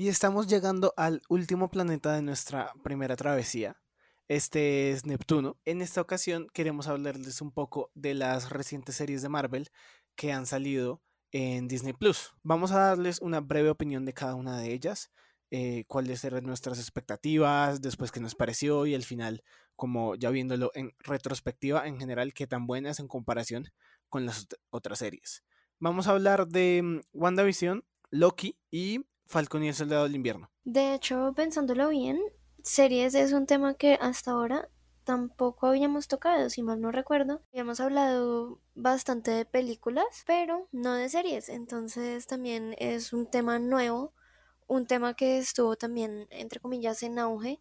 Y estamos llegando al último planeta de nuestra primera travesía. Este es Neptuno. En esta ocasión queremos hablarles un poco de las recientes series de Marvel que han salido en Disney Plus. Vamos a darles una breve opinión de cada una de ellas, eh, cuáles eran nuestras expectativas, después qué nos pareció y al final, como ya viéndolo en retrospectiva, en general, qué tan buenas en comparación con las otras series. Vamos a hablar de mm, WandaVision, Loki y Falcon y el Soldado del Invierno. De hecho, pensándolo bien, series es un tema que hasta ahora tampoco habíamos tocado, si mal no recuerdo. Habíamos hablado bastante de películas, pero no de series. Entonces también es un tema nuevo, un tema que estuvo también, entre comillas, en auge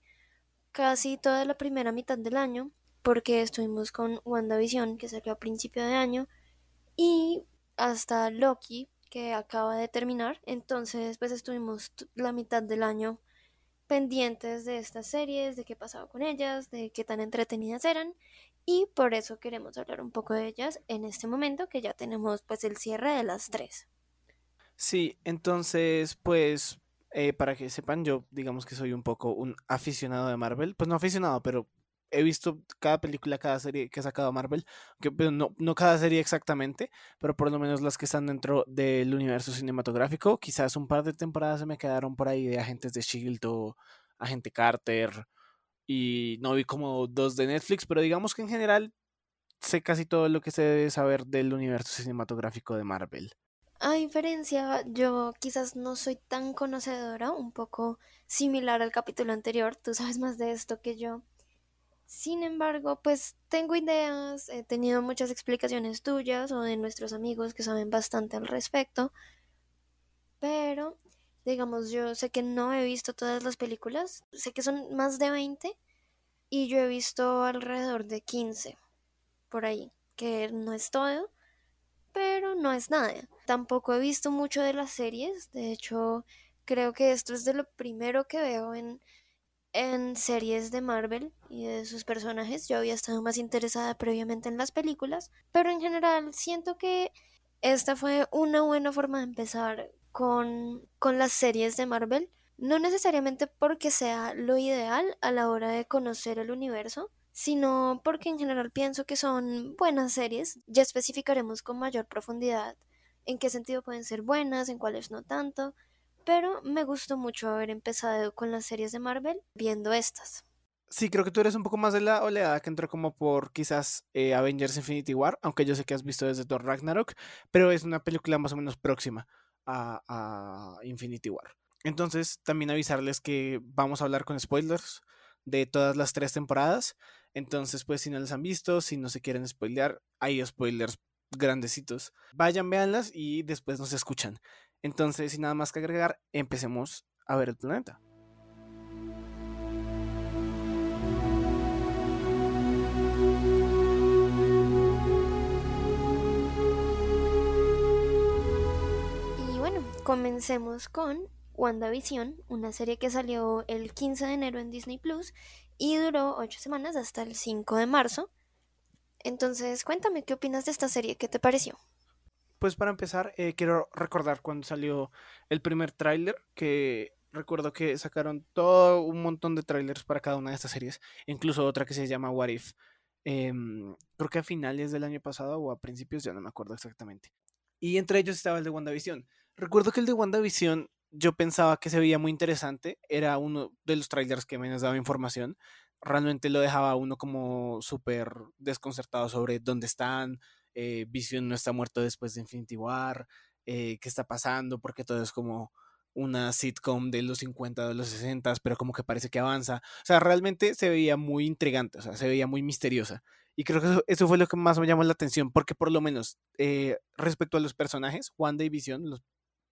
casi toda la primera mitad del año, porque estuvimos con WandaVision, que salió a principio de año, y hasta Loki, que acaba de terminar. Entonces, pues estuvimos la mitad del año pendientes de estas series, de qué pasaba con ellas, de qué tan entretenidas eran y por eso queremos hablar un poco de ellas en este momento que ya tenemos pues el cierre de las tres. Sí, entonces pues eh, para que sepan yo digamos que soy un poco un aficionado de Marvel, pues no aficionado, pero he visto cada película, cada serie que ha sacado Marvel, que no, no cada serie exactamente, pero por lo menos las que están dentro del universo cinematográfico. Quizás un par de temporadas se me quedaron por ahí de Agentes de Shield o Agente Carter. Y no vi como dos de Netflix, pero digamos que en general sé casi todo lo que se debe saber del universo cinematográfico de Marvel. A diferencia, yo quizás no soy tan conocedora, un poco similar al capítulo anterior, tú sabes más de esto que yo. Sin embargo, pues tengo ideas, he tenido muchas explicaciones tuyas o de nuestros amigos que saben bastante al respecto, pero digamos, yo sé que no he visto todas las películas, sé que son más de 20 y yo he visto alrededor de 15 por ahí, que no es todo, pero no es nada. Tampoco he visto mucho de las series, de hecho, creo que esto es de lo primero que veo en en series de Marvel y de sus personajes. Yo había estado más interesada previamente en las películas, pero en general siento que esta fue una buena forma de empezar con, con las series de Marvel. No necesariamente porque sea lo ideal a la hora de conocer el universo, sino porque en general pienso que son buenas series. Ya especificaremos con mayor profundidad en qué sentido pueden ser buenas, en cuáles no tanto, pero me gustó mucho haber empezado con las series de Marvel viendo estas. Sí, creo que tú eres un poco más de la oleada que entró como por quizás eh, Avengers Infinity War, aunque yo sé que has visto desde Thor Ragnarok, pero es una película más o menos próxima a, a Infinity War. Entonces, también avisarles que vamos a hablar con spoilers de todas las tres temporadas. Entonces, pues si no las han visto, si no se quieren spoilear, hay spoilers grandecitos. Vayan, véanlas y después nos escuchan. Entonces, sin nada más que agregar, empecemos a ver el planeta. Y bueno, comencemos con WandaVision, una serie que salió el 15 de enero en Disney Plus y duró 8 semanas hasta el 5 de marzo. Entonces, cuéntame qué opinas de esta serie, qué te pareció. Pues para empezar, eh, quiero recordar cuando salió el primer tráiler, que recuerdo que sacaron todo un montón de trailers para cada una de estas series, incluso otra que se llama What If. Em, creo que a finales del año pasado o a principios, ya no me acuerdo exactamente. Y entre ellos estaba el de WandaVision. Recuerdo que el de WandaVision yo pensaba que se veía muy interesante, era uno de los trailers que menos daba información. Realmente lo dejaba uno como súper desconcertado sobre dónde están, eh, Vision no está muerto después de Infinity War, eh, qué está pasando, porque todo es como una sitcom de los 50, de los 60, pero como que parece que avanza. O sea, realmente se veía muy intrigante, o sea, se veía muy misteriosa. Y creo que eso, fue lo que más me llamó la atención, porque por lo menos eh, respecto a los personajes, Wanda y Vision, los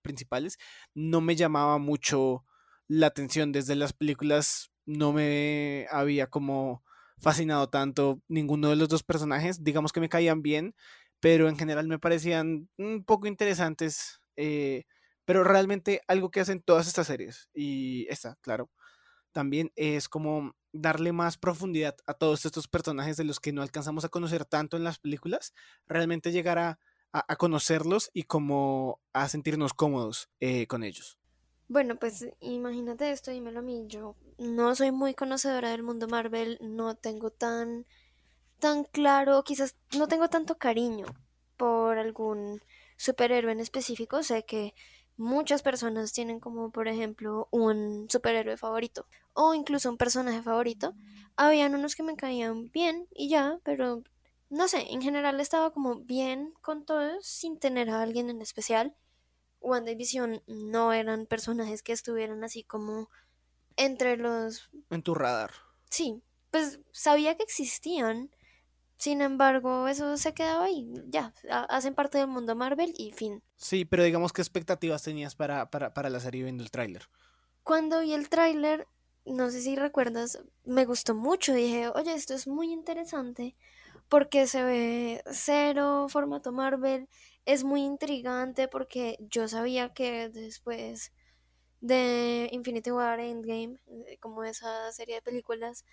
principales, no me llamaba mucho la atención. Desde las películas no me había como fascinado tanto ninguno de los dos personajes. Digamos que me caían bien, pero en general me parecían un poco interesantes. Eh, pero realmente algo que hacen todas estas series, y esta, claro, también es como darle más profundidad a todos estos personajes de los que no alcanzamos a conocer tanto en las películas, realmente llegar a, conocerlos y como a sentirnos cómodos eh, con ellos. Bueno, pues imagínate esto, dímelo a mí. Yo no soy muy conocedora del mundo Marvel, no tengo tan, tan claro, quizás no tengo tanto cariño por algún superhéroe en específico. Sé que muchas personas tienen como, por ejemplo, un superhéroe favorito o incluso un personaje favorito. Habían unos que me caían bien y ya, pero no sé, en general estaba como bien con todos sin tener a alguien en especial. WandaVision no eran personajes que estuvieran así como entre los... En tu radar. Sí, pues sabía que existían, sin embargo, eso se quedaba ahí, ya, hacen parte del mundo Marvel y fin. Sí, pero digamos, ¿qué expectativas tenías para, para, para la serie viendo el tráiler? Cuando vi el tráiler, no sé si recuerdas, me gustó mucho, dije, oye, esto es muy interesante porque se ve cero formato Marvel, es muy intrigante porque yo sabía que después de Infinity War Endgame, eh, como esa serie de películas,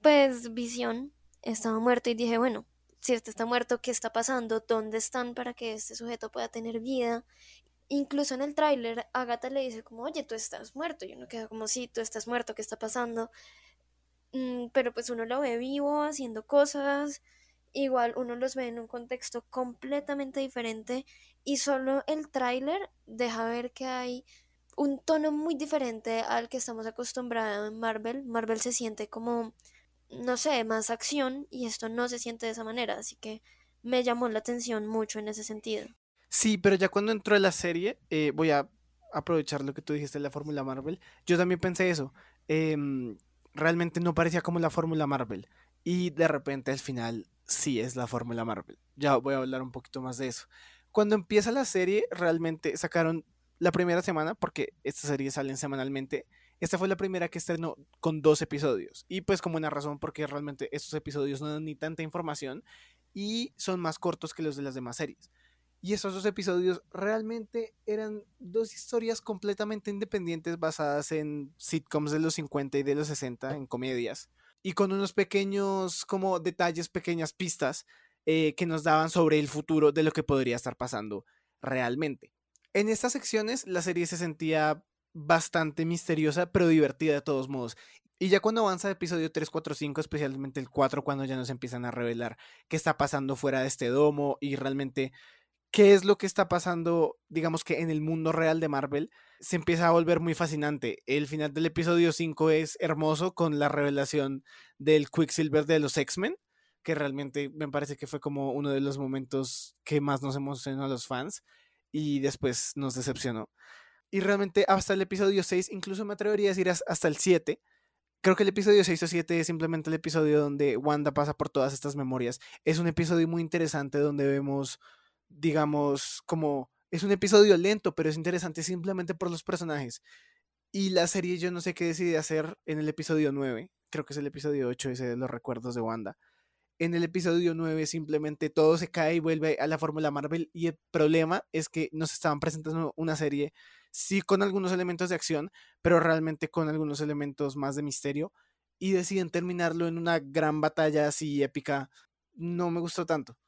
pues Visión estaba muerto y dije, bueno, si este está muerto, ¿qué está pasando? ¿Dónde están para que este sujeto pueda tener vida? Incluso en el tráiler, Agatha le dice como, oye, tú estás muerto. Y uno queda como, sí, tú estás muerto, ¿qué está pasando? Mm, pero pues uno lo ve vivo, haciendo cosas, igual uno los ve en un contexto completamente diferente y solo el tráiler deja ver que hay un tono muy diferente al que estamos acostumbrados en Marvel. Marvel se siente como, no sé, más acción y esto no se siente de esa manera, así que me llamó la atención mucho en ese sentido. Sí, pero ya cuando entró en la serie, eh, voy a aprovechar lo que tú dijiste de la fórmula Marvel. Yo también pensé eso. Em, realmente no parecía como la fórmula Marvel. Y de repente al final sí es la fórmula Marvel. Ya voy a hablar un poquito más de eso. Cuando empieza la serie, realmente sacaron la primera semana, porque estas series salen semanalmente. Esta fue la primera que estrenó con dos episodios. Y pues como una razón porque realmente estos episodios no dan ni tanta información y son más cortos que los de las demás series. Y esos dos episodios realmente eran dos historias completamente independientes basadas en sitcoms de los 50 y de los 60, en comedias y con unos pequeños como detalles, pequeñas pistas eh, que nos daban sobre el futuro de lo que podría estar pasando realmente. En estas secciones la serie se sentía bastante misteriosa, pero divertida de todos modos. Y ya cuando avanza el episodio 3, 4, 5, especialmente el 4, cuando ya nos empiezan a revelar qué está pasando fuera de este domo y realmente qué es lo que está pasando, digamos que en el mundo real de Marvel, se empieza a volver muy fascinante. El final del episodio 5 es hermoso con la revelación del Quicksilver de los X-Men, que realmente me parece que fue como uno de los momentos que más nos emocionó a los fans y después nos decepcionó. Y realmente hasta el episodio 6, incluso me atrevería a decir hasta el 7, creo que el episodio 6 o 7 es simplemente el episodio donde Wanda pasa por todas estas memorias. Es un episodio muy interesante donde vemos, digamos, como es un episodio lento, pero es interesante simplemente por los personajes. Y la serie yo no sé qué decide hacer en el episodio 9, creo que es el episodio 8, ese de los recuerdos de Wanda. En el episodio 9 simplemente todo se cae y vuelve a la fórmula Marvel y el problema es que nos estaban presentando una serie sí con algunos elementos de acción, pero realmente con algunos elementos más de misterio y deciden terminarlo en una gran batalla así épica. No me gustó tanto.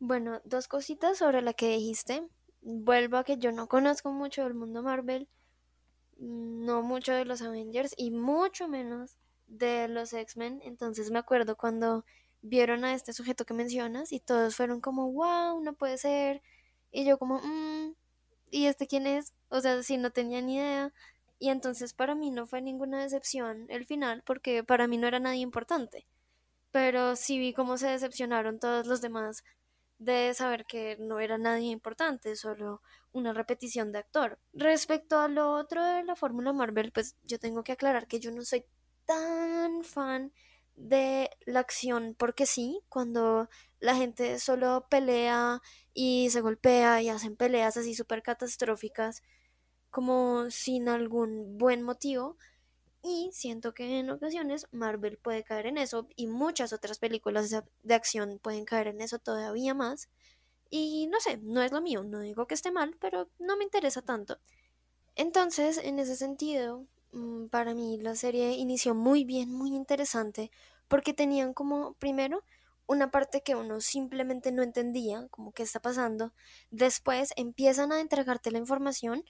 Bueno, dos cositas sobre la que dijiste vuelvo a que yo no conozco mucho del mundo Marvel, no mucho de los Avengers y mucho menos de los X-Men. Entonces me acuerdo cuando vieron a este sujeto que mencionas y todos fueron como, wow, no puede ser. Y yo como, mmm, ¿y este quién es? O sea, sí, no tenía ni idea. Y entonces para mí no fue ninguna decepción el final porque para mí no era nadie importante. Pero sí vi cómo se decepcionaron todos los demás de saber que no era nadie importante, solo una repetición de actor. Respecto a lo otro de la fórmula Marvel, pues yo tengo que aclarar que yo no soy tan fan de la acción porque sí, cuando la gente solo pelea y se golpea y hacen peleas así súper catastróficas como sin algún buen motivo, y siento que en ocasiones Marvel puede caer en eso y muchas otras películas de acción pueden caer en eso todavía más. Y no sé, no es lo mío, no digo que esté mal, pero no me interesa tanto. Entonces, en ese sentido, mm, para mí la serie inició muy bien, muy interesante, porque tenían como, primero, una parte que uno simplemente no entendía, como qué está pasando. Después empiezan a entregarte la información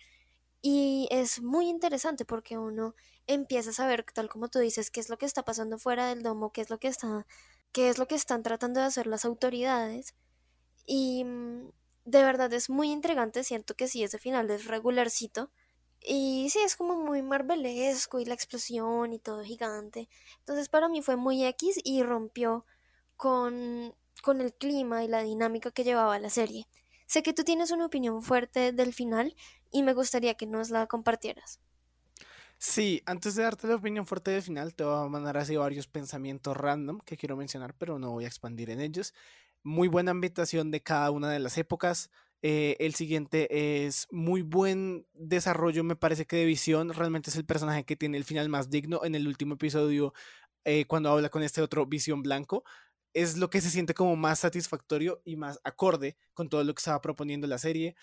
Y es muy interesante porque uno empieza a saber, tal como tú dices, qué es lo que está pasando fuera del domo, qué es lo que está, qué es lo que están tratando de hacer las autoridades. Y mm, de verdad es muy intrigante, siento que sí, ese final es regularcito. Y sí, es como muy marvelesco y la explosión y todo gigante. Entonces para mí fue muy X y rompió con, con el clima y la dinámica que llevaba la serie. Sé que tú tienes una opinión fuerte del final y me gustaría que nos la compartieras. Sí, antes de darte la opinión fuerte del final, te voy a mandar así varios pensamientos random que quiero mencionar, pero no voy a expandir en ellos. Muy buena ambientación de cada una de las épocas. Eh, el siguiente es muy buen desarrollo, me parece que de visión. Realmente es el personaje que tiene el final más digno. En el último episodio, eh, cuando habla con este otro visión blanco, es lo que se siente como más satisfactorio y más acorde con todo lo que estaba proponiendo la serie.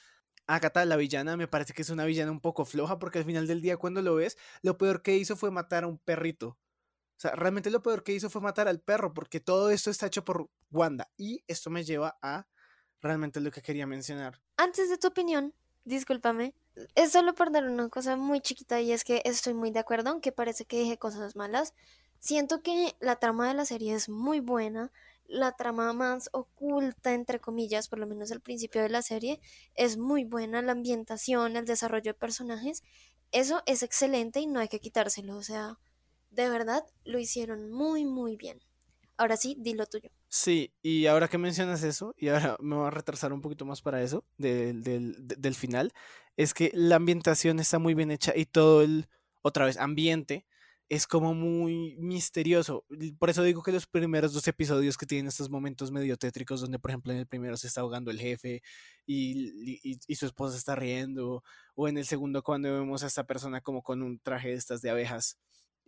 Agatha, la villana, me parece que es una villana un poco floja porque al final del día cuando lo ves, lo peor que hizo fue matar a un perrito. O sea, realmente lo peor que hizo fue matar al perro porque todo esto está hecho por Wanda. Y esto me lleva a realmente lo que quería mencionar. Antes de tu opinión, discúlpame, es solo por dar una cosa muy chiquita y es que estoy muy de acuerdo, aunque parece que dije cosas malas. Siento que la trama de la serie es muy buena, la trama más oculta, entre comillas, por lo menos al principio de la serie, es muy buena, la ambientación, el desarrollo de personajes, eso es excelente y no hay que quitárselo, o sea, de verdad lo hicieron muy, muy bien. Ahora sí, dilo tuyo. Sí, y ahora que mencionas eso, y ahora me voy a retrasar un poquito más para eso, del, del, del final, es que la ambientación está muy bien hecha y todo el, otra vez, ambiente es como muy misterioso. Por eso digo que los primeros dos episodios que tienen estos momentos medio tétricos, donde por ejemplo en el primero se está ahogando el jefe y, y, su esposa está riendo, o en el segundo cuando vemos a esta persona como con un traje de estas de abejas.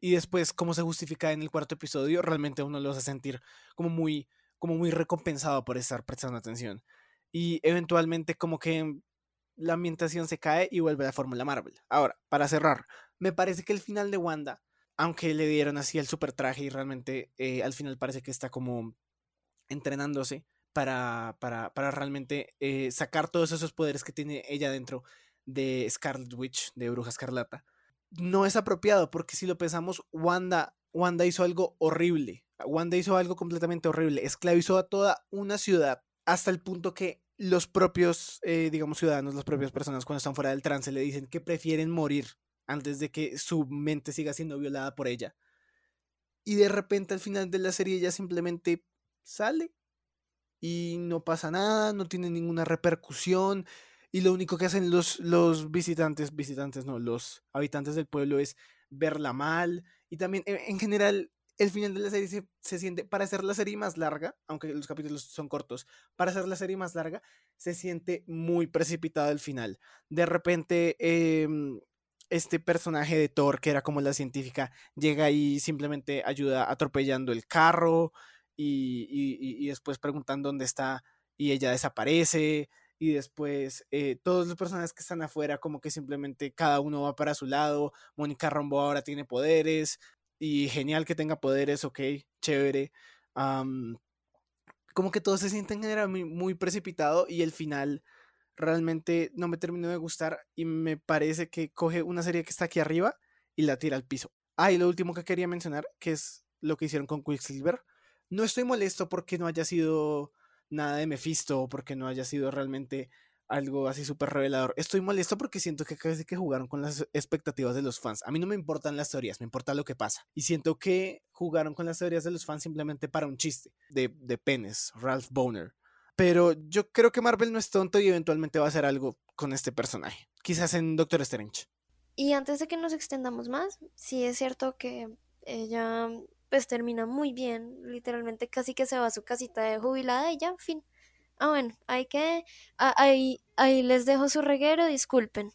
Y después, cómo se justifica en el cuarto episodio, realmente uno lo hace sentir como muy, como muy recompensado por estar prestando atención. Y eventualmente como que la ambientación se cae y vuelve a la fórmula Marvel. Ahora, para cerrar, me parece que el final de Wanda aunque le dieron así el super traje y realmente eh, al final parece que está como entrenándose para, para, para realmente eh, sacar todos esos poderes que tiene ella dentro de Scarlet Witch, de Bruja Escarlata. No es apropiado porque si lo pensamos, Wanda, Wanda hizo algo horrible. Wanda hizo algo completamente horrible. Esclavizó a toda una ciudad hasta el punto que los propios, eh, digamos, ciudadanos, las propias personas cuando están fuera del trance le dicen que prefieren morir antes de que su mente siga siendo violada por ella. Y de repente al final de la serie ella simplemente sale y no pasa nada, no tiene ninguna repercusión y lo único que hacen los, los visitantes, visitantes no, los habitantes del pueblo es verla mal y también e, en general el final de la serie se, se, siente, para hacer la serie más larga, aunque los capítulos son cortos, para hacer la serie más larga, se siente muy precipitado el final. De repente, eh, este personaje de Thor, que era como la científica, llega y simplemente ayuda atropellando el carro y, y, después preguntan dónde está y ella desaparece y después eh, todos los personajes que están afuera como que simplemente cada uno va para su lado, Mónica Rombo ahora tiene poderes y genial que tenga poderes, ok, chévere. Como que todo se siente en muy, muy precipitado y el final realmente no me terminó de gustar y me parece que coge una serie que está aquí arriba y la tira al piso. Ah, y lo último que quería mencionar, que es lo que hicieron con Quicksilver. No estoy molesto porque no haya sido nada de Mephisto o porque no haya sido realmente algo así súper revelador. Estoy molesto porque siento que casi que jugaron con las expectativas de los fans. A mí no me importan las teorías, me importa lo que pasa. Y siento que jugaron con las teorías de los fans simplemente para un chiste de, de penes, Ralph Boner. Pero yo creo que Marvel no es tonto y eventualmente va a hacer algo con este personaje. Quizás en Doctor Strange. Y antes de que nos extendamos más, sí es cierto que ella pues termina muy bien, literalmente casi que se va a su casita de jubilada y ya, fin. Ah, bueno, hay que, ahí, ahí les dejo su reguero, disculpen.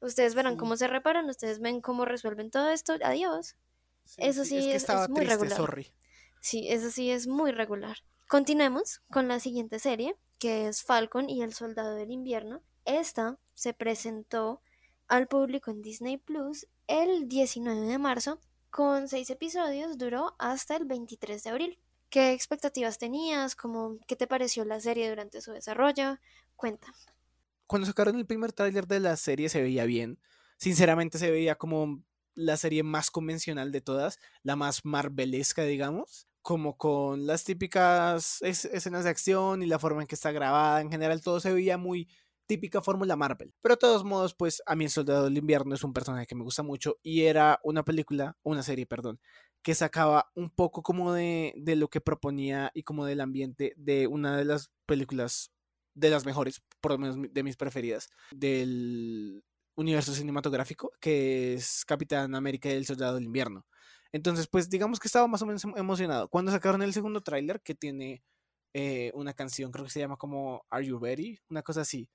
Ustedes verán cómo se reparan, ustedes ven cómo resuelven todo esto, adiós. eso sí, es, es, muy regular. Sí, eso sí es muy regular. Continuemos con la siguiente serie, que es Falcon y el Soldado del Invierno. Esta se presentó al público en Disney Plus el 19 de marzo. Con seis episodios duró hasta el 23 de abril. ¿Qué expectativas tenías? ¿Cómo, ¿Qué te pareció la serie durante su desarrollo? Cuenta. Cuando sacaron el primer tráiler de la serie se veía bien. sinceramente se veía como la serie más convencional de todas, la más marvelesca, digamos, como con las típicas escenas de acción y la forma en que está grabada, en general todo se veía muy típica fórmula Marvel. Pero de todos modos, pues a mí el Soldado del Invierno es un personaje que me gusta mucho y era una película, una serie, perdón, que sacaba un poco como de, de lo que proponía y como del ambiente de una de las películas de las mejores, por lo menos de mis preferidas, del universo cinematográfico, que es Capitán América y el Soldado del Invierno. Entonces, pues digamos que estaba más o menos em, emocionado. Cuando sacaron el segundo tráiler, que tiene eh, una canción, creo que se llama como Are You Ready? Una cosa así.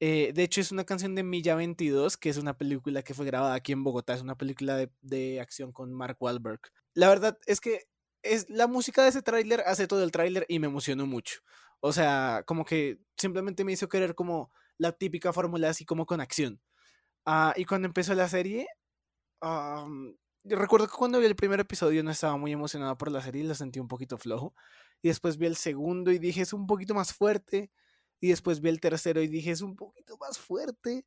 Eh, de hecho, es una canción de Milla 22, que es una película que fue grabada aquí en Bogotá. Es una película de, de acción con Mark Wahlberg. La verdad es que es, la música de ese tráiler hace todo el tráiler y me emocionó mucho. O sea, como que simplemente me hizo querer como la típica fórmula así como con acción. Ah, y cuando empezó la serie, recuerdo que cuando vi el primer episodio no estaba muy emocionado por la serie, la sentí un poquito flojo. Y después vi el segundo y dije es un poquito más fuerte. Y después vi el tercero y dije es un poquito más fuerte.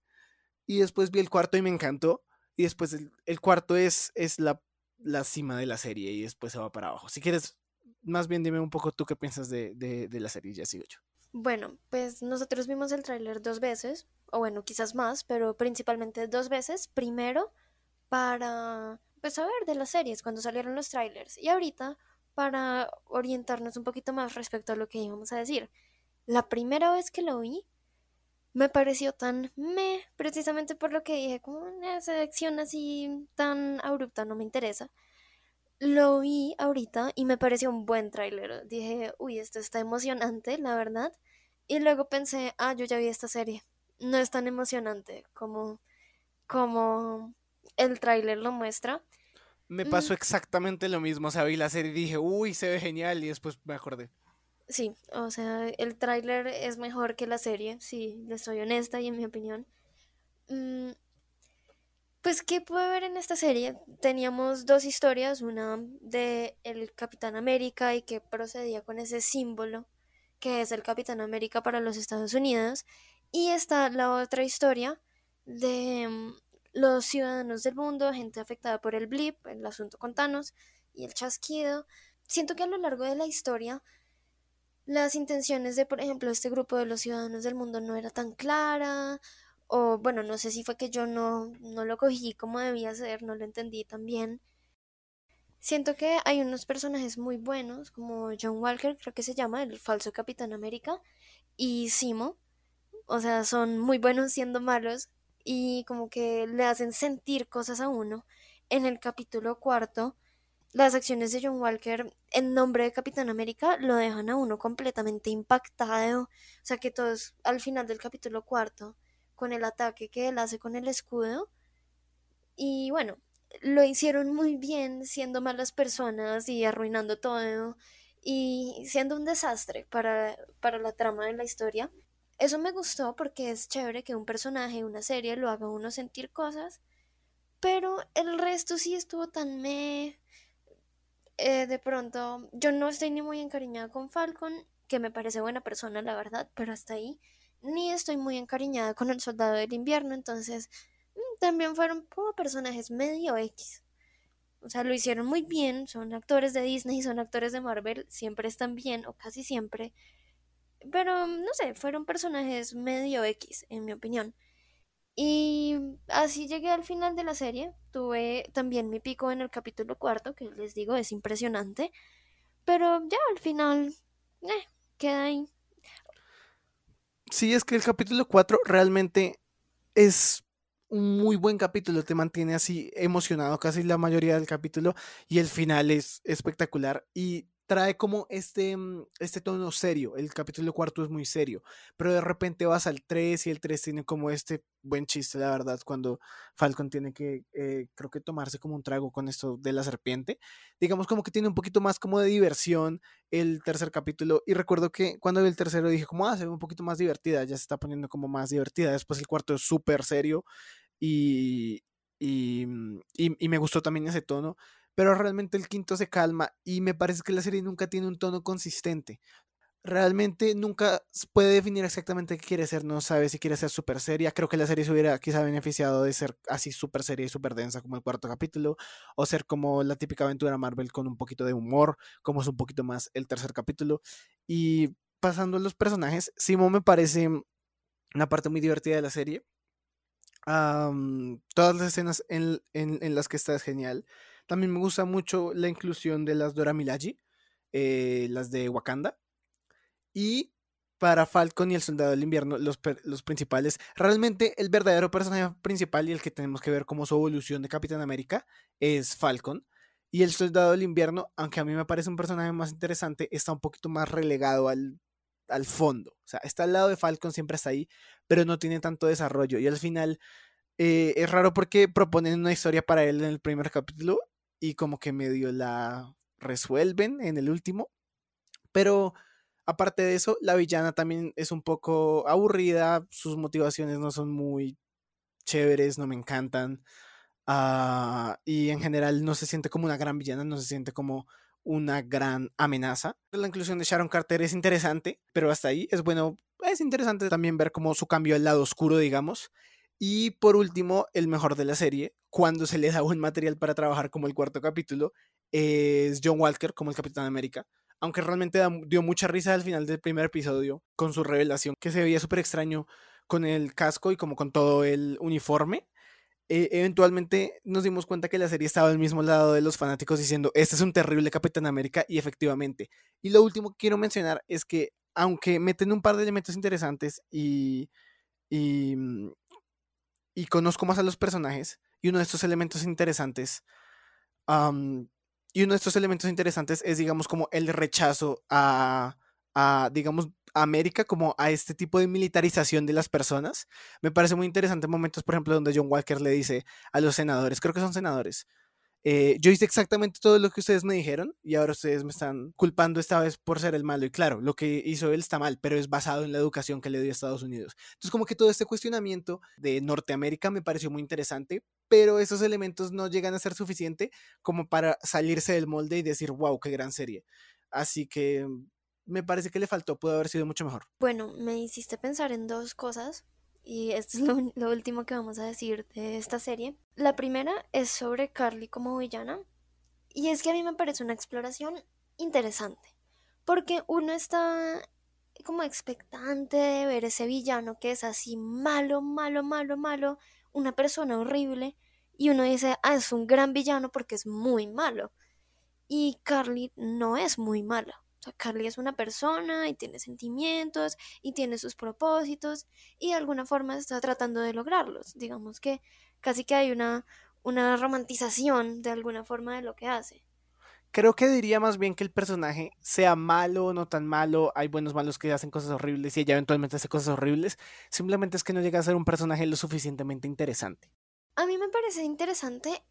Y después vi el cuarto y me encantó. Y después el, cuarto es, es la, la, cima de la serie y después se va para abajo. Si quieres, más bien dime un poco tú qué piensas de, de, de la serie, ya sigo yo. Bueno, pues nosotros vimos el tráiler dos veces, o bueno, quizás más, pero principalmente dos veces. Primero para pues saber de las series cuando salieron los trailers y ahorita para orientarnos un poquito más respecto a lo que íbamos a decir. La primera vez que lo vi me pareció tan me, precisamente por lo que dije, como una selección así tan abrupta no me interesa. Lo vi ahorita y me pareció un buen tráiler. Dije, uy, esto está emocionante, la verdad. Y luego pensé, ah, yo ya vi esta serie. No es tan emocionante como, como el tráiler lo muestra. Me pasó exactamente lo mismo. O sea, vi la serie y dije, uy, se ve genial. Y después me acordé. Sí, o sea, el tráiler es mejor que la serie, sí, le soy honesta y en mi opinión. Mm, pues, ¿qué puede haber en esta serie? Teníamos dos historias, una de el Capitán América y que procedía con ese símbolo que es el Capitán América para los Estados Unidos, y está la otra historia de mm, los ciudadanos del mundo, gente afectada por el blip, el asunto con Thanos y el chasquido. Siento que a lo largo de la historia las intenciones de, por ejemplo, este grupo de los ciudadanos del mundo no era tan clara, o bueno, no sé si fue que yo no, no lo cogí como debía ser, no lo entendí tan bien. Siento que hay unos personajes muy buenos, como John Walker, creo que se llama, el falso Capitán América, y Simo. O sea, son muy buenos siendo malos y como que le hacen sentir cosas a uno. En el capítulo cuarto, las acciones de John Walker en nombre de Capitán América lo dejan a uno completamente impactado. O sea que todos al final del capítulo cuarto, con el ataque que él hace con el escudo. Y bueno, lo hicieron muy bien siendo malas personas y arruinando todo y siendo un desastre para, para la trama de la historia. Eso me gustó porque es chévere que un personaje, una serie, lo haga uno sentir cosas, pero el resto sí estuvo tan me... Eh, de pronto, yo no estoy ni muy encariñada con Falcon, que me parece buena persona, la verdad, pero hasta ahí. Ni estoy muy encariñada con el Soldado del Invierno, entonces mm, también fueron como personajes medio X. O sea, lo hicieron muy bien, son actores de Disney, son actores de Marvel, siempre están bien, o casi siempre. Pero, no sé, fueron personajes medio X, en mi opinión. Y así llegué al final de la serie. Tuve también mi pico en el capítulo cuarto, que les digo es impresionante. Pero ya al final, eh, queda ahí. Sí, es que el capítulo 4 realmente es un muy buen capítulo, te mantiene así emocionado casi la mayoría del capítulo y el final es espectacular y trae como este, mm, este tono serio. El capítulo cuarto es muy serio, pero de repente vas al 3 y el 3 tiene como este buen chiste, la verdad, cuando Falcon tiene que, eh, creo que tomarse como un trago con esto de la serpiente. Digamos como que tiene un poquito más como de diversión el tercer capítulo. Y recuerdo que cuando vi el tercero dije como, ah, se ve un poquito más divertida, ya se está poniendo como más divertida. Después el cuarto es súper serio y, y, mm, y, y me gustó también ese tono pero realmente el quinto se calma y me parece que la serie nunca tiene un tono consistente. realmente nunca puede definir exactamente qué quiere ser, no sabe si quiere ser súper seria. Creo que la serie se hubiera quizá beneficiado de ser así súper seria y súper densa como el cuarto capítulo, o ser como la típica aventura Marvel con un poquito de humor, como es un poquito más el tercer capítulo. Y pasando a los personajes, Simón me parece una parte muy divertida de la serie. todas las escenas en, en, las que está es genial. También me gusta mucho la inclusión de las Dora Milaje, eh, las de Wakanda y para Falcon y el Soldado del Invierno, los, los, principales, realmente el verdadero personaje principal y el que tenemos que ver como su evolución de Capitán América es Falcon. Y el Soldado del Invierno, aunque a mí me parece un personaje más interesante, está un poquito más relegado al, al fondo. O sea, está al lado de Falcon, siempre está ahí, pero no tiene tanto desarrollo. Y al final eh, es raro porque proponen una historia para él en el primer capítulo y como que medio la resuelven en el último. Pero Aparte de eso, la villana también es un poco aburrida, sus motivaciones no son muy chéveres, no me encantan. Ah, y en general no se siente como una gran villana, no se siente como una gran amenaza. La inclusión de Sharon Carter es interesante, pero hasta ahí es bueno, es interesante también ver como su cambio al lado oscuro, digamos. Y por último, el mejor de la serie, cuando se le da buen material para trabajar como el cuarto capítulo, es John Walker como el Capitán América aunque realmente dio mucha risa al final del primer episodio con su revelación, que se veía súper extraño con el casco y como con todo el uniforme. E, eventualmente nos dimos cuenta que la serie estaba al mismo lado de los fanáticos diciendo, este es un terrible Capitán América y efectivamente. Y lo último que quiero mencionar es que aunque meten un par de elementos interesantes y, y, mm, y conozco más a los personajes, y uno de estos elementos interesantes y uno de estos elementos interesantes es, digamos, como el rechazo a, digamos, a América, como a este tipo de militarización de las personas. Me parece muy interesante momentos, por ejemplo, donde John Walker le dice a los senadores, creo que son senadores, eh, yo hice exactamente todo lo que ustedes me dijeron y ahora ustedes me están culpando esta vez por ser el malo. Y claro, lo que hizo él está mal, pero es basado en la educación que le dio a Estados Unidos. Entonces, como que todo este cuestionamiento de Norteamérica me pareció muy interesante, pero esos elementos no llegan a ser suficiente como para salirse del molde y decir, wow, qué gran serie. Así que me parece que le faltó, pudo haber sido mucho mejor. Bueno, me hiciste pensar en dos cosas y esto es lo, último que vamos a decir de esta serie. La primera es sobre Carly como villana y es que a mí me parece una exploración interesante porque uno está como expectante de ver ese villano que es así malo, malo, malo, malo, una persona horrible y uno dice, ah, es un gran villano porque es muy malo. Y Carly no es muy mala. O sea, Carly es una persona y tiene sentimientos y tiene sus propósitos y de alguna forma está tratando de lograrlos. Digamos que casi que hay una, una romantización de alguna forma de lo que hace. Creo que diría más bien que el personaje sea malo o no tan malo, hay buenos malos que hacen cosas horribles y ella eventualmente hace cosas horribles, simplemente es que no llega a ser un personaje lo suficientemente interesante. A mí me parece interesante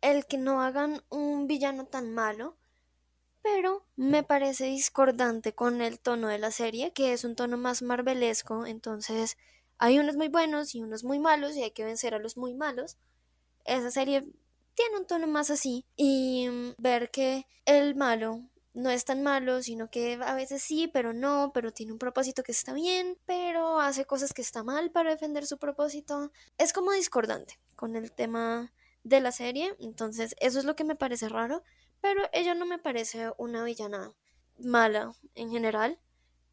el que no hagan un villano tan malo, pero me parece discordante con el tono de la serie, que es un tono más marvelesco, entonces hay unos muy buenos y unos muy malos y hay que vencer a los muy malos. Esa serie tiene un tono más así y mm, ver que el malo no es tan malo, sino que a veces sí, pero no, pero tiene un propósito que está bien, pero hace cosas que está mal para defender su propósito. Es como discordante con el tema de la serie, entonces eso es lo que me parece raro, pero ella no me parece una villana mala en general.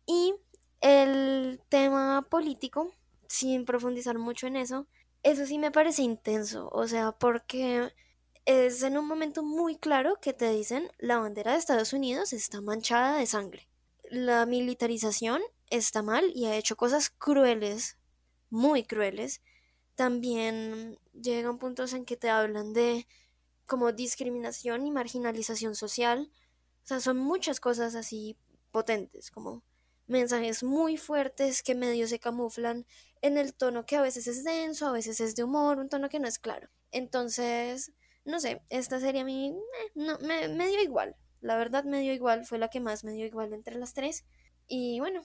Y el tema político, sin profundizar mucho en eso, eso sí me parece intenso, o sea, porque es en un momento muy claro que te dicen la bandera de Estados Unidos está manchada de sangre. La militarización está mal y ha hecho cosas crueles, muy crueles. También llegan puntos en que te hablan de como discriminación y marginalización social. O sea, son muchas cosas así potentes, como mensajes muy fuertes que medio se camuflan en el tono que a veces es denso, a veces es de humor, un tono que no es claro. Entonces, no sé, esta serie a mí eh, no, me, dio igual. La verdad me dio igual, fue la que más me dio igual entre las tres. Y bueno.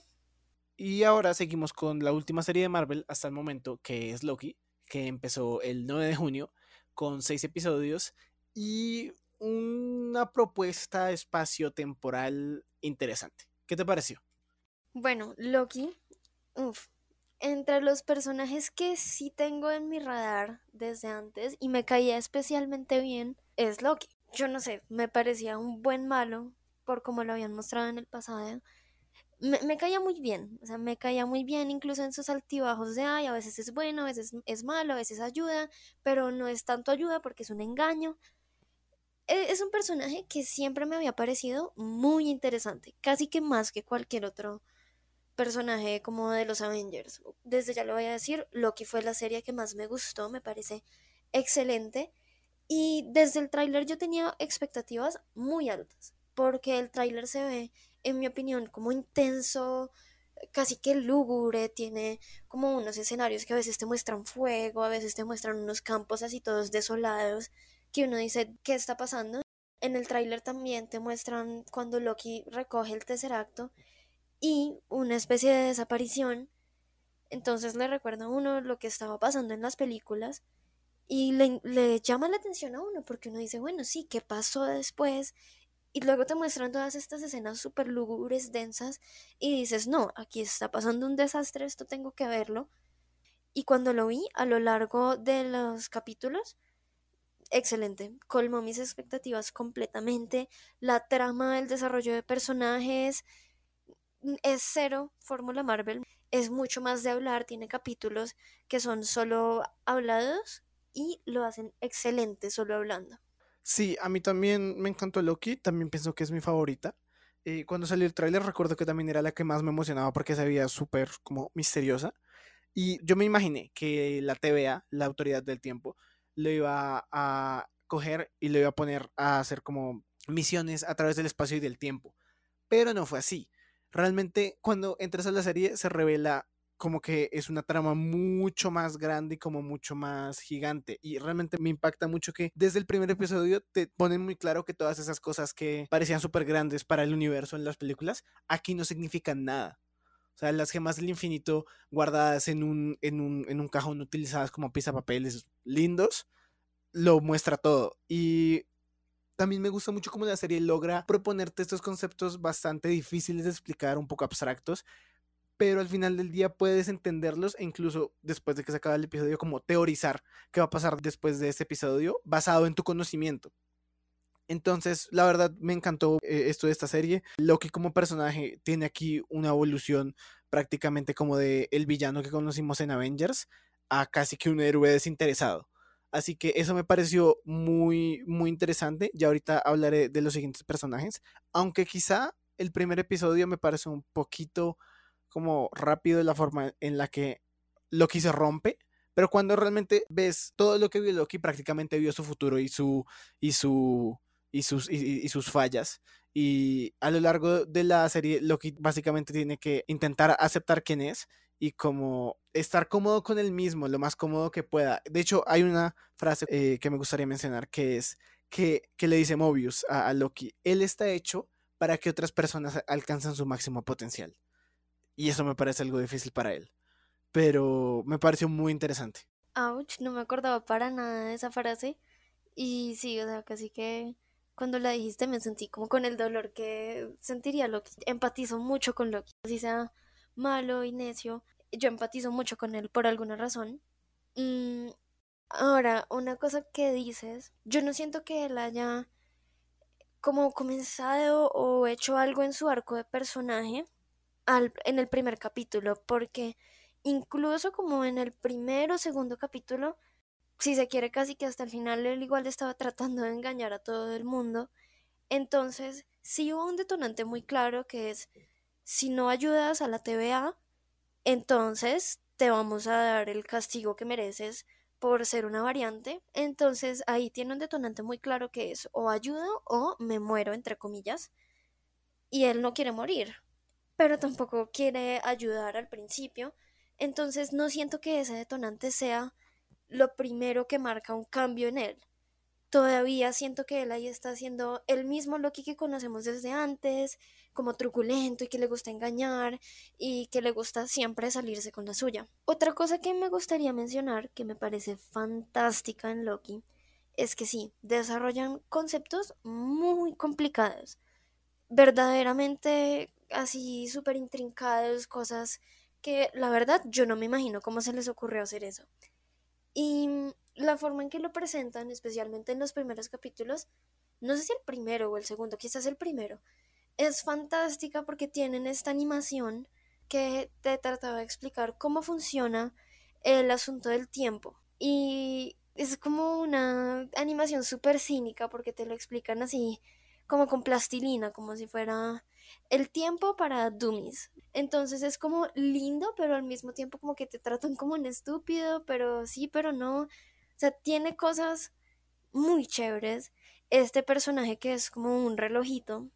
Y ahora seguimos con la última serie de Marvel hasta el momento, que es Loki, que empezó el 9 de junio con seis episodios y una propuesta espacio-temporal interesante. ¿Qué te pareció? Bueno, Loki, entre los personajes que sí tengo en mi radar desde antes y me caía especialmente bien es Loki. Yo no sé, me parecía un buen malo por como lo habían mostrado en el pasado. Me, caía muy bien, o sea, me caía muy bien incluso en sus altibajos de, ay, a veces es bueno, a veces es malo, a veces ayuda, pero no es tanto ayuda porque es un engaño. E, es un personaje que siempre me había parecido muy interesante, casi que más que cualquier otro personaje como de los Avengers. Desde ya lo voy a decir, Loki fue la serie que más me gustó, me parece excelente. Y desde el tráiler yo tenía expectativas muy altas, porque el tráiler se ve, en mi opinión, como intenso, casi que lúgubre, tiene como unos escenarios que a veces te muestran fuego, a veces te muestran unos campos así todos desolados, que uno dice, ¿qué está pasando? En el tráiler también te muestran cuando Loki recoge el tercer acto y una especie de desaparición. Entonces le recuerda a uno lo que estaba pasando en las películas y le, le, llama la atención a uno porque uno dice, bueno, sí, ¿qué pasó después? Y luego te muestran todas estas escenas súper lúgubres, densas, y dices, no, aquí está pasando un desastre, esto tengo que verlo. Y cuando lo vi a lo largo de los capítulos, excelente, colmó mis expectativas completamente. La trama, el desarrollo de personajes, es cero Fórmula Marvel, es mucho más de hablar, tiene capítulos que son solo hablados y lo hacen excelente solo hablando. Sí, a mí también me encantó Loki, también pienso que es mi favorita. Eh, cuando salió el tráiler recuerdo que también era la que más me emocionaba porque se veía súper como misteriosa. Y yo me imaginé que la TVA, la Autoridad del Tiempo, lo iba a coger y lo iba a poner a hacer como misiones a través del espacio y del tiempo. Pero no fue así realmente cuando entras a la serie se revela como que es una trama mucho más grande y como mucho más gigante. Y realmente me impacta mucho que desde el primer episodio te ponen muy claro que todas esas cosas que parecían súper grandes para el universo en las películas, aquí no significan nada. Sea, las gemas del infinito guardadas en un, en un, en un cajón utilizadas como papeles lindos, lo muestra todo. Y también me gusta mucho cómo la serie logra proponerte estos conceptos bastante difíciles de explicar, un poco abstractos, pero al final del día puedes entenderlos e incluso después de que se acaba el episodio, como teorizar qué va a pasar después de este episodio basado en tu conocimiento. Entonces, la verdad, me encantó eh, esto de esta serie. Loki como personaje tiene aquí una evolución prácticamente como de el villano que conocimos en Avengers a casi que un héroe desinteresado. Así que eso me pareció muy, muy interesante. Ya ahorita hablaré de los siguientes personajes. Aunque quizá el primer episodio me parece un poquito como rápido la forma en la que Loki se rompe. Pero cuando realmente ves todo lo que vio Loki, prácticamente vio su futuro y su. y su. Y sus, y sus fallas. Y a lo largo de la serie, Loki básicamente tiene que intentar aceptar quién es y como estar cómodo con él mismo, lo más cómodo que pueda. De hecho, hay una frase eh, que me gustaría mencionar que es que, le dice Mobius a, Loki, él está hecho para que otras personas alcancen su máximo potencial. Y eso me parece algo difícil para él. Pero me pareció muy interesante. Ouch, no me acordaba para nada de esa frase. Y sí, o sea, casi que cuando la dijiste me sentí como con el dolor que sentiría Loki. Empatizo mucho con Loki. Así sea malo y necio, yo empatizo mucho con él por alguna razón. Mm, ahora, una cosa que dices, yo no siento que él haya como comenzado o hecho algo en su arco de personaje al, en el primer capítulo, porque incluso como en el primero o segundo capítulo, si se quiere casi que hasta el final él igual estaba tratando de engañar a todo el mundo. Entonces, sí hubo un detonante muy claro que es si no ayudas a la TVA, entonces te vamos a dar el castigo que mereces por ser una variante. Entonces ahí tiene un detonante muy claro que es o ayudo o me muero, entre comillas. Y él no quiere morir, pero tampoco quiere ayudar al principio. Entonces no siento que ese detonante sea lo primero que marca un cambio en él todavía siento que él ahí está haciendo el mismo Loki que conocemos desde antes, como truculento y que le gusta engañar y que le gusta siempre salirse con la suya. Otra cosa que me gustaría mencionar, que me parece fantástica en Loki, es que sí, desarrollan conceptos muy complicados. Verdaderamente así súper intrincados, cosas que la verdad yo no me imagino cómo se les ocurrió hacer eso. Y la forma en que lo presentan, especialmente en los primeros capítulos, no sé si el primero o el segundo, quizás el primero, es fantástica porque tienen esta animación que te trataba de explicar cómo funciona el asunto del tiempo. Y es como una animación súper cínica porque te lo explican así como con plastilina, como si fuera el tiempo para dummies. Entonces es como lindo, pero al mismo tiempo como que te tratan como un estúpido, pero sí, pero no. O sea, tiene cosas muy chéveres. Este personaje que es como un relojito,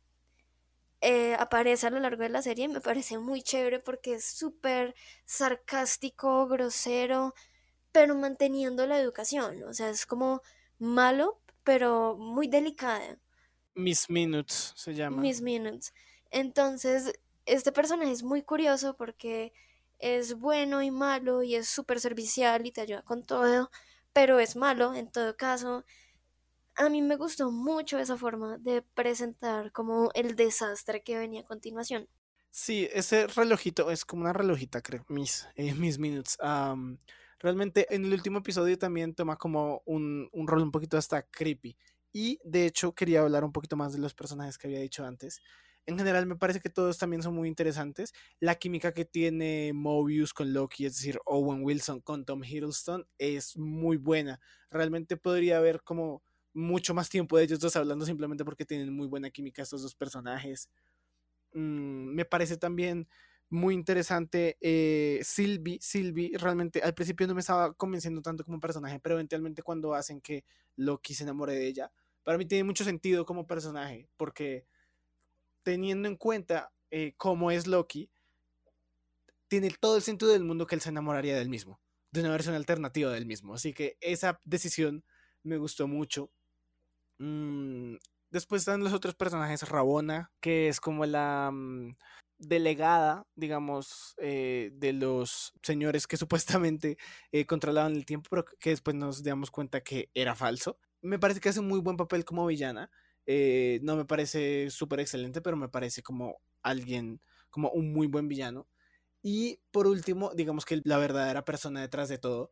eh, aparece a lo largo de la serie, me parece muy chévere porque es súper sarcástico, grosero, pero manteniendo la educación. O sea, es como malo, pero muy delicada. Miss Minutes se llama. Miss Minutes. Entonces, este personaje es muy curioso porque es bueno y malo y es súper servicial y te ayuda con todo, pero es malo en todo caso. A mí me gustó mucho esa forma de presentar como el desastre que venía a continuación. Sí, ese relojito es como una relojita, creo, mis, eh, mis minutes. realmente en el último episodio también toma como un, un rol un poquito hasta creepy. Y de hecho quería hablar un poquito más de los personajes que había dicho antes. En general me parece que todos también son muy interesantes. La química que tiene Mobius con Loki, es decir, Owen Wilson con Tom Hiddleston, es muy buena. Realmente podría haber como mucho más tiempo de ellos dos hablando simplemente porque tienen muy buena química estos dos personajes. Mm, me parece también muy interesante eh, Sylvie. Sylvie realmente al principio no me estaba convenciendo tanto como personaje, pero eventualmente cuando hacen que Loki se enamore de ella, para mí tiene mucho sentido como personaje, porque teniendo en cuenta eh, cómo es Loki, tiene todo el sentido del mundo que él se enamoraría del mismo, de una versión alternativa del mismo. Así que esa decisión me gustó mucho. Mm, después están los otros personajes, Rabona, que es como la mm, delegada, digamos, eh, de los señores que supuestamente eh, controlaban el tiempo, pero que después nos damos cuenta que era falso me parece que hace un muy buen papel como villana. Eh, no me parece súper excelente, pero me parece como alguien, como un muy buen villano. Y por último, digamos que la verdadera persona detrás de todo,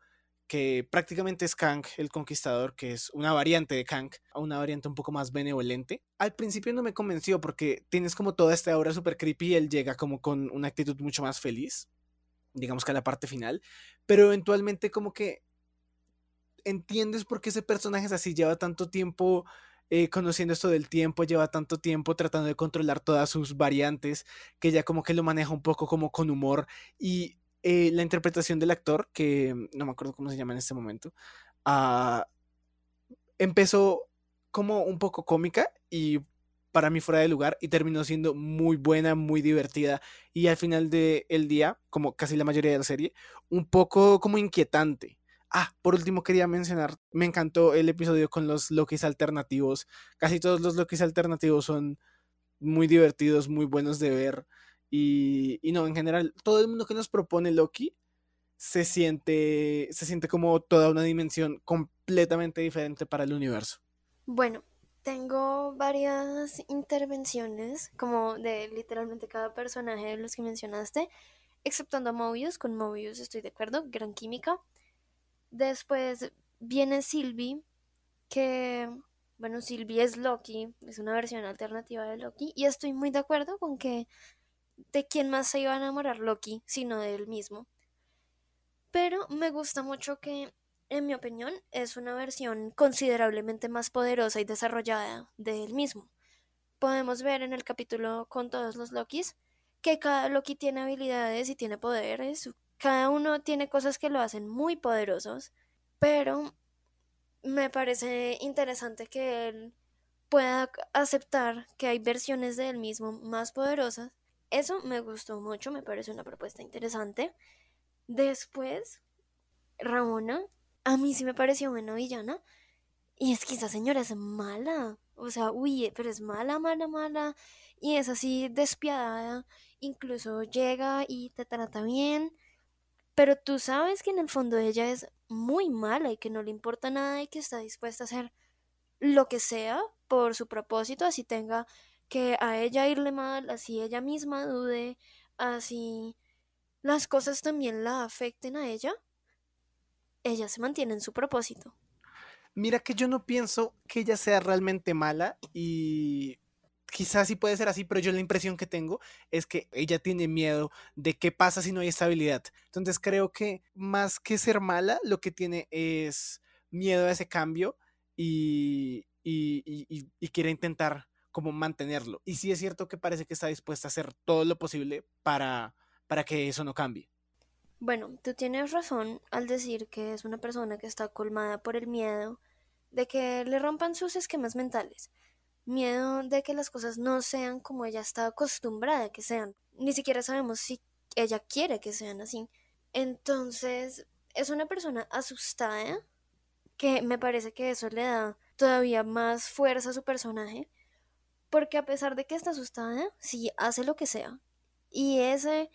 que prácticamente es Kang, el conquistador, que es una variante de Kang, una variante un poco más benevolente. Al principio no me convenció porque tienes como toda esta obra súper creepy y él llega como con una actitud mucho más feliz, digamos que a la parte final, pero eventualmente como que entiendes por qué ese personaje es así, lleva tanto tiempo eh, conociendo esto del tiempo, lleva tanto tiempo tratando de controlar todas sus variantes, que ya como que lo maneja un poco como con humor y eh, la interpretación del actor, que no me acuerdo cómo se llama en este momento, uh, empezó como un poco cómica y para mí fuera de lugar y terminó siendo muy buena, muy divertida y al final del día, como casi la mayoría de la serie, un poco como inquietante Ah, por último quería mencionar, me encantó el episodio con los Lokis alternativos. Casi todos los Lokis alternativos son muy divertidos, muy buenos de ver. Y, no, en general, todo el mundo que nos propone Loki se siente, se siente como toda una dimensión completamente diferente para el universo. Bueno, tengo varias intervenciones, como de literalmente cada personaje de los que mencionaste, exceptuando a Mobius. Con Mobius estoy de acuerdo, gran química. Después viene Sylvie, que, bueno, Sylvie es Loki, es una versión alternativa de Loki, y estoy muy de acuerdo con que de quién más se iba a enamorar Loki, sino de él mismo. Pero me gusta mucho que, en mi opinión, es una versión considerablemente más poderosa y desarrollada de él mismo. Podemos ver en el capítulo con todos los Lokis que cada Loki tiene habilidades y tiene poderes, cada uno tiene cosas que lo hacen muy poderosos, pero me parece interesante que él pueda aceptar que hay versiones de él mismo más poderosas. Eso me gustó mucho, me parece una propuesta interesante. Después, Ramona, a mí sí me pareció buena villana. Y es que esa señora es mala. O sea, uy, pero es mala, mala, mala. Y es así despiadada. Incluso llega y te trata bien pero tú sabes que en el fondo ella es muy mala y que no le importa nada y que está dispuesta a hacer lo que sea por su propósito, así tenga que a ella irle mal, así ella misma dude, así las cosas también la afecten a ella, ella se mantiene en su propósito. Mira que yo no pienso que ella sea realmente mala y quizás sí puede ser así, pero yo la impresión que tengo es que ella tiene miedo de qué pasa si no hay estabilidad. Entonces creo que más que ser mala, lo que tiene es miedo a ese cambio y, quiere intentar como mantenerlo. Y sí es cierto que parece que está dispuesta a hacer todo lo posible para, para que eso no cambie. Bueno, tú tienes razón al decir que es una persona que está colmada por el miedo de que le rompan sus esquemas mentales, miedo de que las cosas no sean como ella está acostumbrada a que sean. Ni siquiera sabemos si ella quiere que sean así. Entonces, es una persona asustada que me parece que eso le da todavía más fuerza a su personaje, porque a pesar de que está asustada, sí hace lo que sea. Y ese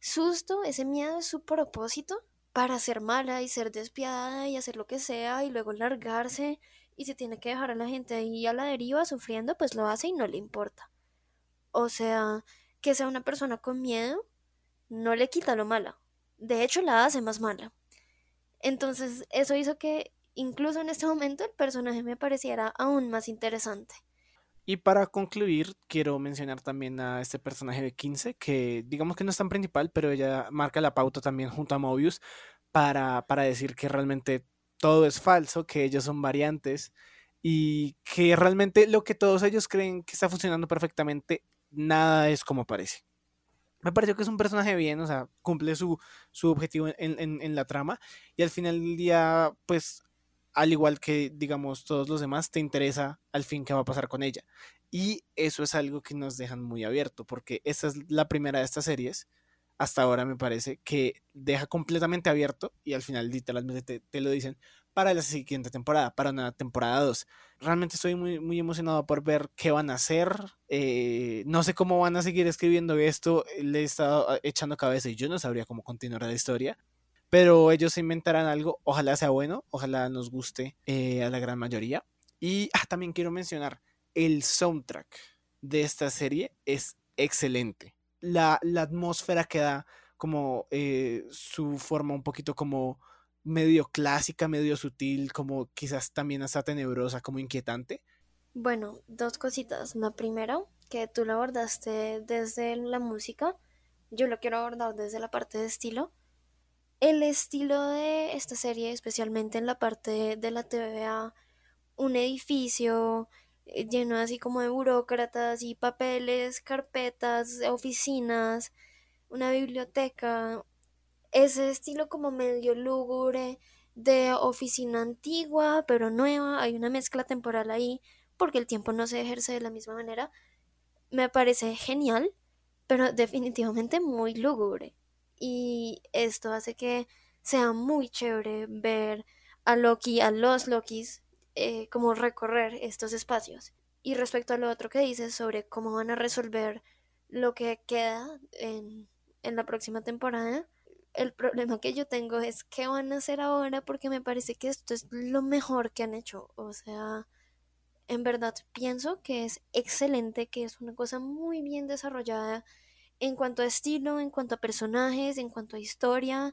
susto, ese miedo es su propósito para ser mala y ser despiadada y hacer lo que sea y luego largarse y si tiene que dejar a la gente ahí a la deriva sufriendo, pues lo hace y no le importa. O sea, que sea una persona con miedo no le quita lo mala. De hecho, la hace más mala. Entonces, eso hizo que incluso en este momento el personaje me pareciera aún más interesante. Y para concluir, quiero mencionar también a este personaje de 15, que digamos que no es tan principal, pero ella marca la pauta también junto a Mobius para, para decir que realmente todo es falso, que ellos son variantes y que realmente lo que todos ellos creen que está funcionando perfectamente, nada es como parece. Me pareció que es un personaje bien, o sea, cumple su, su objetivo en, en, la trama y al final del día, pues al igual que, digamos, todos los demás, te interesa al fin qué va a pasar con ella. Y eso es algo que nos dejan muy abierto, porque esta es la primera de estas series, hasta ahora me parece, que deja completamente abierto y al final literalmente te, lo dicen para la siguiente temporada, para una temporada 2. Realmente estoy muy, muy emocionado por ver qué van a hacer. Eh, no sé cómo van a seguir escribiendo esto. Le he estado ah, echando cabeza y yo no sabría cómo continuar la historia pero ellos inventarán algo, ojalá sea bueno, ojalá nos guste eh, a la gran mayoría. Y ah, también quiero mencionar, el soundtrack de esta serie es excelente. La, atmósfera que da como eh, su forma un poquito como medio clásica, medio sutil, como quizás también hasta tenebrosa, como inquietante. Bueno, dos cositas. La primera, que tú lo abordaste desde la música, yo lo quiero abordar desde la parte de estilo. El estilo de esta serie, especialmente en la parte de la TVA, un edificio lleno así como de burócratas y papeles, carpetas, oficinas, una biblioteca, ese estilo como medio lúgubre de oficina antigua pero nueva, hay una mezcla temporal ahí porque el tiempo no se ejerce de la misma manera, me parece genial, pero definitivamente muy lúgubre. Y esto hace que sea muy chévere ver a Loki, a los Lokis, eh, como recorrer estos espacios. Y respecto a lo otro que dices sobre cómo van a resolver lo que queda en, en la próxima temporada, el problema que yo tengo es qué van a hacer ahora porque me parece que esto es lo mejor que han hecho. O sea, en verdad pienso que es excelente, que es una cosa muy bien desarrollada en cuanto a estilo, en cuanto a personajes, en cuanto a historia,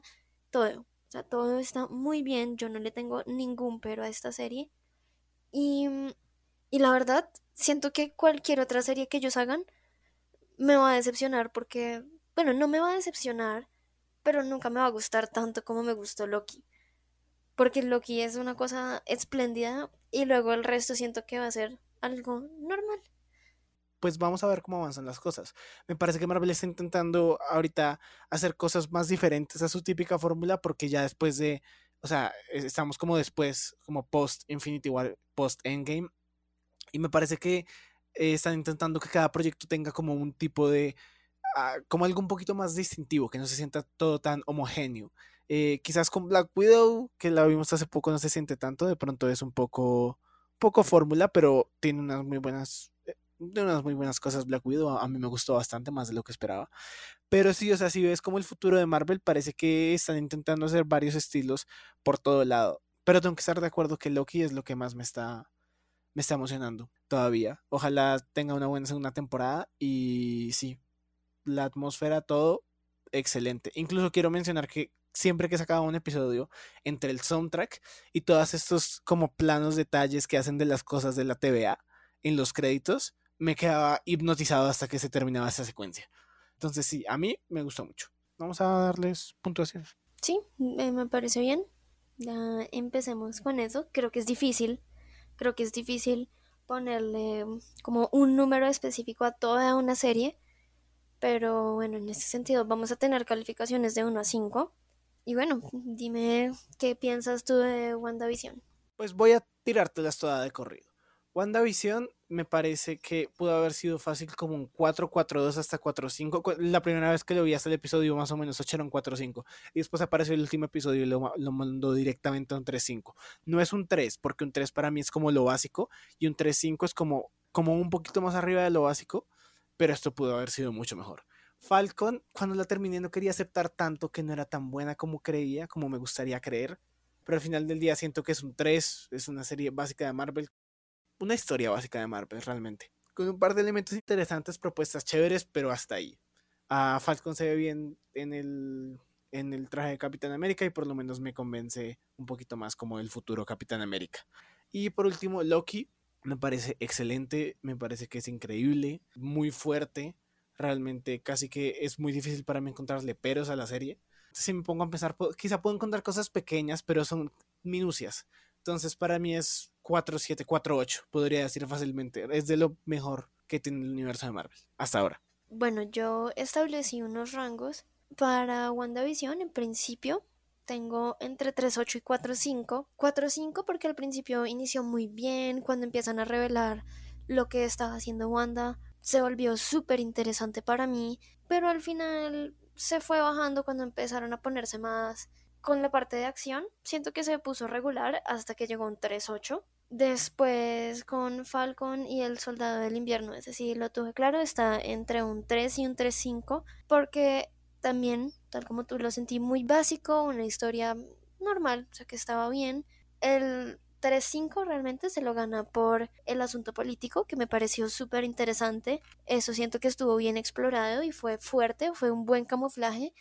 todo. O sea, todo está muy bien. Yo no le tengo ningún pero a esta serie. Y, y la verdad, siento que cualquier otra serie que ellos hagan me va a decepcionar porque, bueno, no me va a decepcionar, pero nunca me va a gustar tanto como me gustó Loki. Porque Loki es una cosa espléndida y luego el resto siento que va a ser algo normal pues vamos a ver cómo avanzan las cosas. Me parece que Marvel está intentando ahorita hacer cosas más diferentes a su típica fórmula porque ya después de, o sea, estamos como después, como post Infinity War, post Endgame, y me parece que eh, están intentando que cada proyecto tenga como un tipo de, ah, como algo un poquito más distintivo, que no se sienta todo tan homogéneo. Eh, quizás con Black Widow, que la vimos hace poco, no se siente tanto, de pronto es un poco, poco fórmula, pero tiene unas muy buenas de unas muy buenas cosas Black Widow, a, mí me gustó bastante más de lo que esperaba. Pero sí, o sea, si ves como el futuro de Marvel, parece que están intentando hacer varios estilos por todo lado. Pero tengo que estar de acuerdo que Loki es lo que más me está me está emocionando todavía. Ojalá tenga una buena segunda temporada y sí, la atmósfera, todo excelente. Incluso quiero mencionar que siempre que sacaba un episodio, entre el soundtrack y todos estos como planos detalles que hacen de las cosas de la TVA en los créditos, me quedaba hipnotizado hasta que se terminaba esa secuencia. Entonces sí, a mí me gustó mucho. Vamos a darles puntuación. Sí, me parece bien. Ya empecemos con eso. Creo que es difícil. Creo que es difícil ponerle como un número específico a toda una serie. Pero bueno, en ese sentido vamos a tener calificaciones de 1 a 5. Y bueno, dime qué piensas tú de WandaVision. Pues voy a tirártelas toda de corrido. WandaVision me parece que pudo haber sido fácil como un 4-4-2 hasta 4-5. La primera vez que lo vi hasta el episodio más o menos 8 era un 4-5. Y después apareció el último episodio y lo, lo mandó directamente a un 3-5. No es un 3, porque un 3 para mí es como lo básico. Y un 3-5 es como, como un poquito más arriba de lo básico. Pero esto pudo haber sido mucho mejor. Falcon, cuando la terminé, no quería aceptar tanto que no era tan buena como creía, como me gustaría creer. Pero al final del día siento que es un 3, es una serie básica de Marvel. Una historia básica de Marvel, realmente. Con un par de elementos interesantes, propuestas chéveres, pero hasta ahí. A Falcon se ve bien en el, en el traje de Capitán América y por lo menos me convence un poquito más como el futuro Capitán América. Y por último, Loki. Me parece excelente, me parece que es increíble, muy fuerte, realmente casi que es muy difícil para mí encontrarle peros a la serie. Si me pongo a pensar, quizá puedo encontrar cosas pequeñas, pero son minucias. Entonces para mí es 4-7, 4-8, podría decir fácilmente. Es de lo mejor que tiene el universo de Marvel hasta ahora. Bueno, yo establecí unos rangos para WandaVision. En principio tengo entre 3-8 y 4-5. 4-5 porque al principio inició muy bien, cuando empiezan a revelar lo que estaba haciendo Wanda se volvió súper interesante para mí, pero al final se fue bajando cuando empezaron a ponerse más con la parte de acción. Siento que se puso regular hasta que llegó un 3-8. Después con Falcon y el Soldado del Invierno, es decir, lo tuve claro, está entre un 3 y un 3-5, porque también, tal como tú lo sentí, muy básico, una historia normal, o sea que estaba bien. El 3-5 realmente se lo gana por el asunto político, que me pareció súper interesante. Eso siento que estuvo bien explorado y fue fuerte, fue un buen camuflaje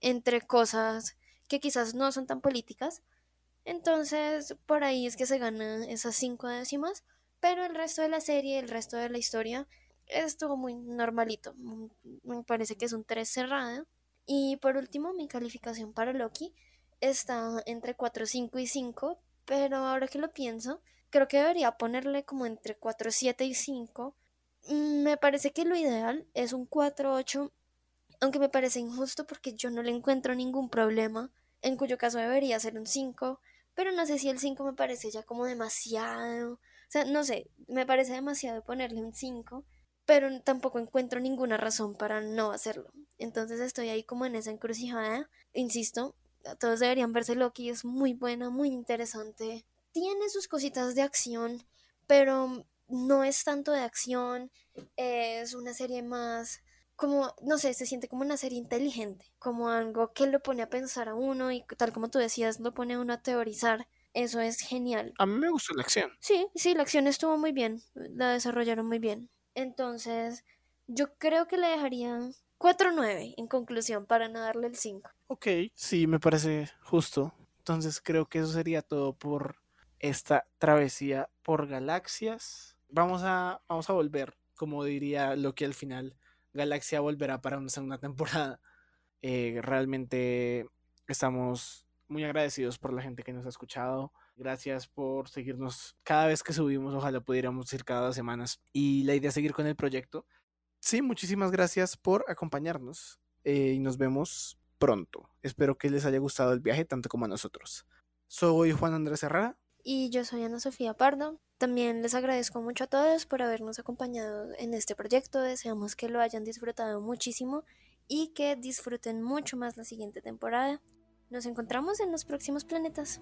entre cosas que quizás no son tan políticas. Entonces, por ahí es que se gana esas 5 décimas, pero el resto de la serie, el resto de la historia, estuvo muy normalito. Me parece que es un 3 cerrado. Y por último, mi calificación para Loki está entre 4, 5 y 5, pero ahora que lo pienso, creo que debería ponerle como entre 4, 7 y 5. Mm, me parece que lo ideal es un 4, 8, aunque me parece injusto porque yo no le encuentro ningún problema, en cuyo caso debería ser un 5, pero no sé si el 5 me parece ya como demasiado. O sea, no sé, me parece demasiado ponerle un 5, pero tampoco encuentro ninguna razón para no hacerlo. Entonces estoy ahí como en esa encrucijada. Insisto, todos deberían verse Loki, es muy buena, muy interesante. Tiene sus cositas de acción, pero no es tanto de acción, es una serie más como, no sé, se siente como una serie inteligente, como algo que lo pone a pensar a uno y tal como tú decías, lo pone a uno a teorizar. Eso es genial. A mí me gustó la acción. Sí, sí, la acción estuvo muy bien, la desarrollaron muy bien. Entonces, yo creo que le dejaría 4-9 en conclusión para no darle el 5. Ok, sí, me parece justo. Entonces creo que eso sería todo por esta travesía por galaxias. Vamos a, vamos a volver, como diría Loki al final. Galaxia volverá para una segunda temporada. Eh, realmente estamos muy agradecidos por la gente que nos ha escuchado. Gracias por seguirnos cada vez que subimos. Ojalá pudiéramos ir cada dos semanas. Y la idea es seguir con el proyecto. Sí, muchísimas gracias por acompañarnos eh, y nos vemos pronto. Espero que les haya gustado el viaje tanto como a nosotros. Soy Juan Andrés Herrera. Y yo soy Ana Sofía Pardo. También les agradezco mucho a todos por habernos acompañado en este proyecto. Deseamos que lo hayan disfrutado muchísimo y que disfruten mucho más la siguiente temporada. Nos encontramos en los próximos planetas.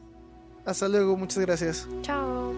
Hasta luego, muchas gracias. Chao.